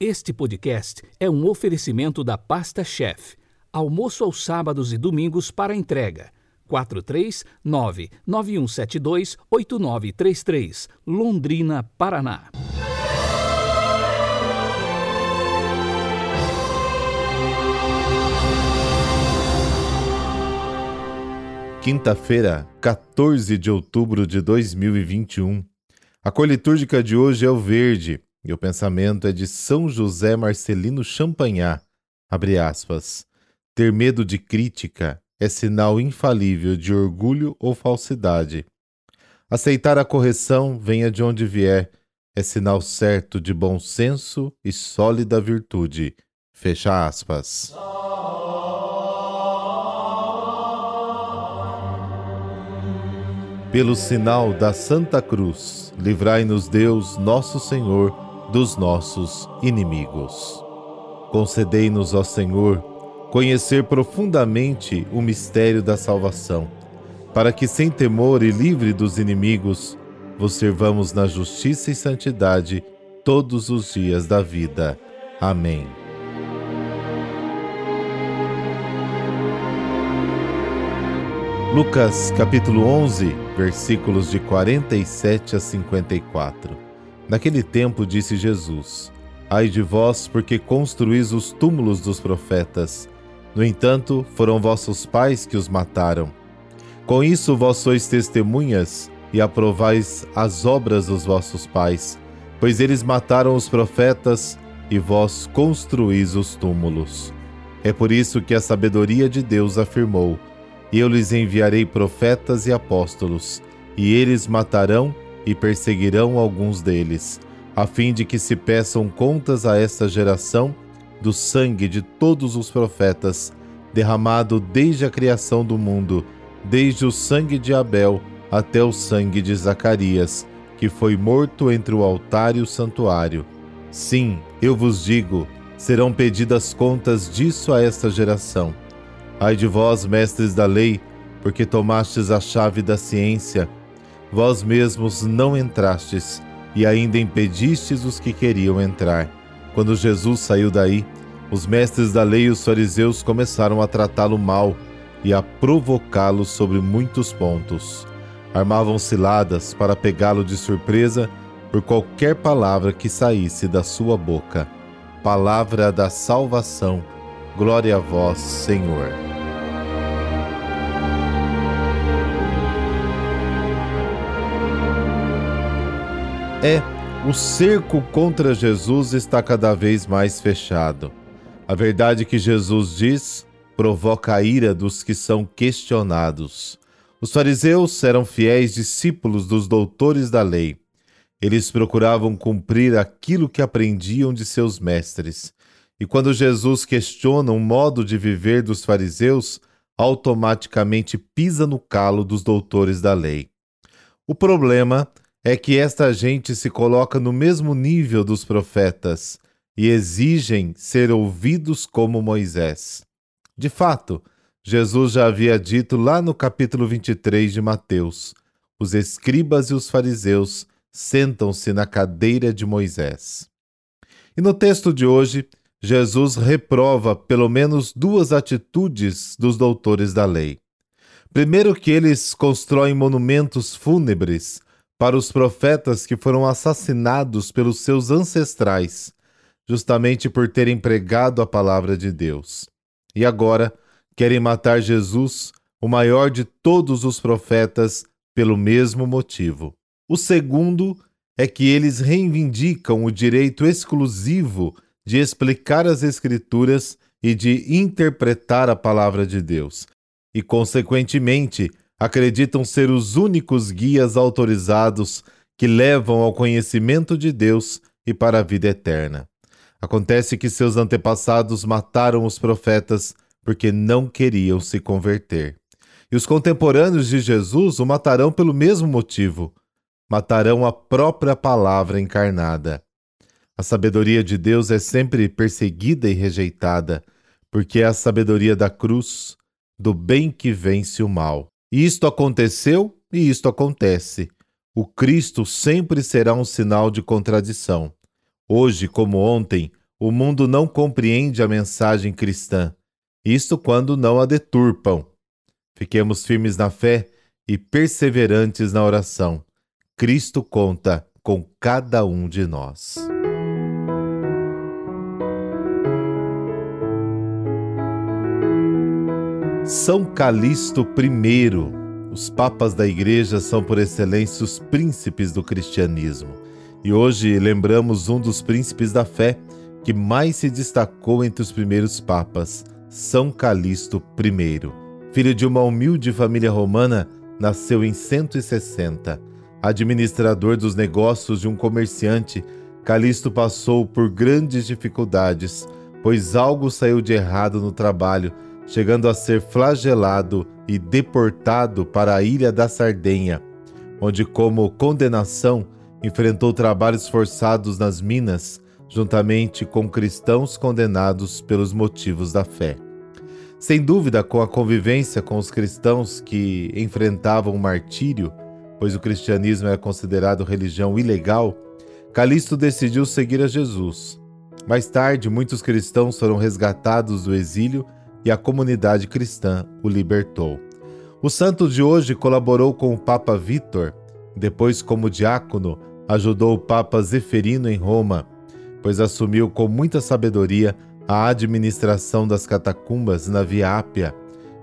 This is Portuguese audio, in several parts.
Este podcast é um oferecimento da Pasta Chef. Almoço aos sábados e domingos para entrega. 439-9172-8933, Londrina, Paraná. Quinta-feira, 14 de outubro de 2021. A cor litúrgica de hoje é o verde e o pensamento é de São José Marcelino Champagnat. Abre aspas. Ter medo de crítica é sinal infalível de orgulho ou falsidade. Aceitar a correção, venha de onde vier, é sinal certo de bom senso e sólida virtude. Fecha aspas. Pelo sinal da Santa Cruz, livrai-nos Deus, nosso Senhor, dos nossos inimigos. Concedei-nos, ó Senhor, conhecer profundamente o mistério da salvação, para que, sem temor e livre dos inimigos, vos servamos na justiça e santidade todos os dias da vida. Amém. Lucas capítulo 11, versículos de 47 a 54. Naquele tempo disse Jesus: Ai de vós, porque construís os túmulos dos profetas. No entanto, foram vossos pais que os mataram. Com isso vós sois testemunhas e aprovais as obras dos vossos pais, pois eles mataram os profetas e vós construís os túmulos. É por isso que a sabedoria de Deus afirmou: eu lhes enviarei profetas e apóstolos, e eles matarão e perseguirão alguns deles, a fim de que se peçam contas a esta geração do sangue de todos os profetas, derramado desde a criação do mundo, desde o sangue de Abel até o sangue de Zacarias, que foi morto entre o altar e o santuário. Sim, eu vos digo, serão pedidas contas disso a esta geração. Ai de vós, mestres da lei, porque tomastes a chave da ciência, vós mesmos não entrastes e ainda impedistes os que queriam entrar. Quando Jesus saiu daí, os mestres da lei e os fariseus começaram a tratá-lo mal e a provocá-lo sobre muitos pontos. Armavam ciladas para pegá-lo de surpresa por qualquer palavra que saísse da sua boca. Palavra da salvação. Glória a vós, Senhor. É, o cerco contra Jesus está cada vez mais fechado. A verdade que Jesus diz provoca a ira dos que são questionados. Os fariseus eram fiéis discípulos dos doutores da lei. Eles procuravam cumprir aquilo que aprendiam de seus mestres. E quando Jesus questiona o modo de viver dos fariseus, automaticamente pisa no calo dos doutores da lei. O problema é que esta gente se coloca no mesmo nível dos profetas e exigem ser ouvidos como Moisés. De fato, Jesus já havia dito lá no capítulo 23 de Mateus: os escribas e os fariseus sentam-se na cadeira de Moisés. E no texto de hoje, Jesus reprova pelo menos duas atitudes dos doutores da lei. Primeiro, que eles constroem monumentos fúnebres para os profetas que foram assassinados pelos seus ancestrais, justamente por terem pregado a palavra de Deus. E agora querem matar Jesus, o maior de todos os profetas, pelo mesmo motivo. O segundo é que eles reivindicam o direito exclusivo de explicar as Escrituras e de interpretar a palavra de Deus, e, consequentemente, acreditam ser os únicos guias autorizados que levam ao conhecimento de Deus e para a vida eterna. Acontece que seus antepassados mataram os profetas porque não queriam se converter. E os contemporâneos de Jesus o matarão pelo mesmo motivo. Matarão a própria palavra encarnada. A sabedoria de Deus é sempre perseguida e rejeitada, porque é a sabedoria da cruz, do bem que vence o mal. Isto aconteceu e isto acontece. O Cristo sempre será um sinal de contradição. Hoje, como ontem, o mundo não compreende a mensagem cristã, isto quando não a deturpam. Fiquemos firmes na fé e perseverantes na oração. Cristo conta com cada um de nós. São Calixto I. Os papas da Igreja são, por excelência, os príncipes do cristianismo. E hoje lembramos um dos príncipes da fé que mais se destacou entre os primeiros papas, São Calixto I. Filho de uma humilde família romana, nasceu em 160. Administrador dos negócios de um comerciante, Calixto passou por grandes dificuldades, pois algo saiu de errado no trabalho chegando a ser flagelado e deportado para a ilha da Sardenha, onde, como condenação, enfrentou trabalhos forçados nas minas, juntamente com cristãos condenados pelos motivos da fé. Sem dúvida, com a convivência com os cristãos que enfrentavam o martírio, pois o cristianismo era considerado religião ilegal, Calixto decidiu seguir a Jesus. Mais tarde, muitos cristãos foram resgatados do exílio e a comunidade cristã o libertou. O santo de hoje colaborou com o Papa Vítor, depois, como diácono, ajudou o Papa Zeferino em Roma, pois assumiu com muita sabedoria a administração das catacumbas na Via Ápia,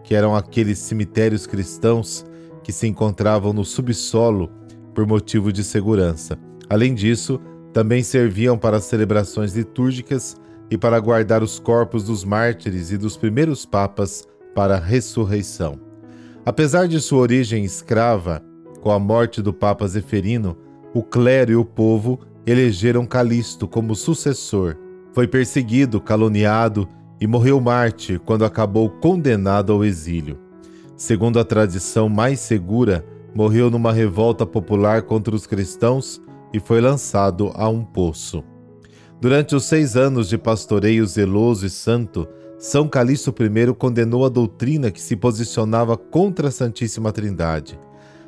que eram aqueles cemitérios cristãos que se encontravam no subsolo por motivo de segurança. Além disso, também serviam para celebrações litúrgicas e para guardar os corpos dos mártires e dos primeiros papas para a ressurreição. Apesar de sua origem escrava, com a morte do Papa Zeferino, o clero e o povo elegeram Calixto como sucessor. Foi perseguido, caluniado e morreu mártir quando acabou condenado ao exílio. Segundo a tradição mais segura, morreu numa revolta popular contra os cristãos e foi lançado a um poço. Durante os seis anos de pastoreio zeloso e santo, São Calixto I condenou a doutrina que se posicionava contra a Santíssima Trindade.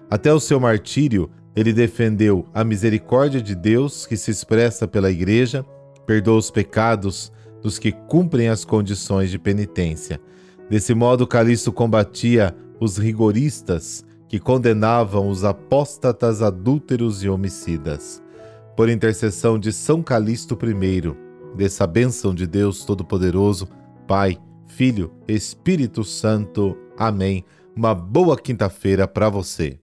Até o seu martírio, ele defendeu a misericórdia de Deus que se expressa pela Igreja, perdoa os pecados dos que cumprem as condições de penitência. Desse modo, Calixto combatia os rigoristas que condenavam os apóstatas adúlteros e homicidas por intercessão de São Calixto I, dessa bênção de Deus Todo-Poderoso, Pai, Filho, Espírito Santo. Amém. Uma boa quinta-feira para você.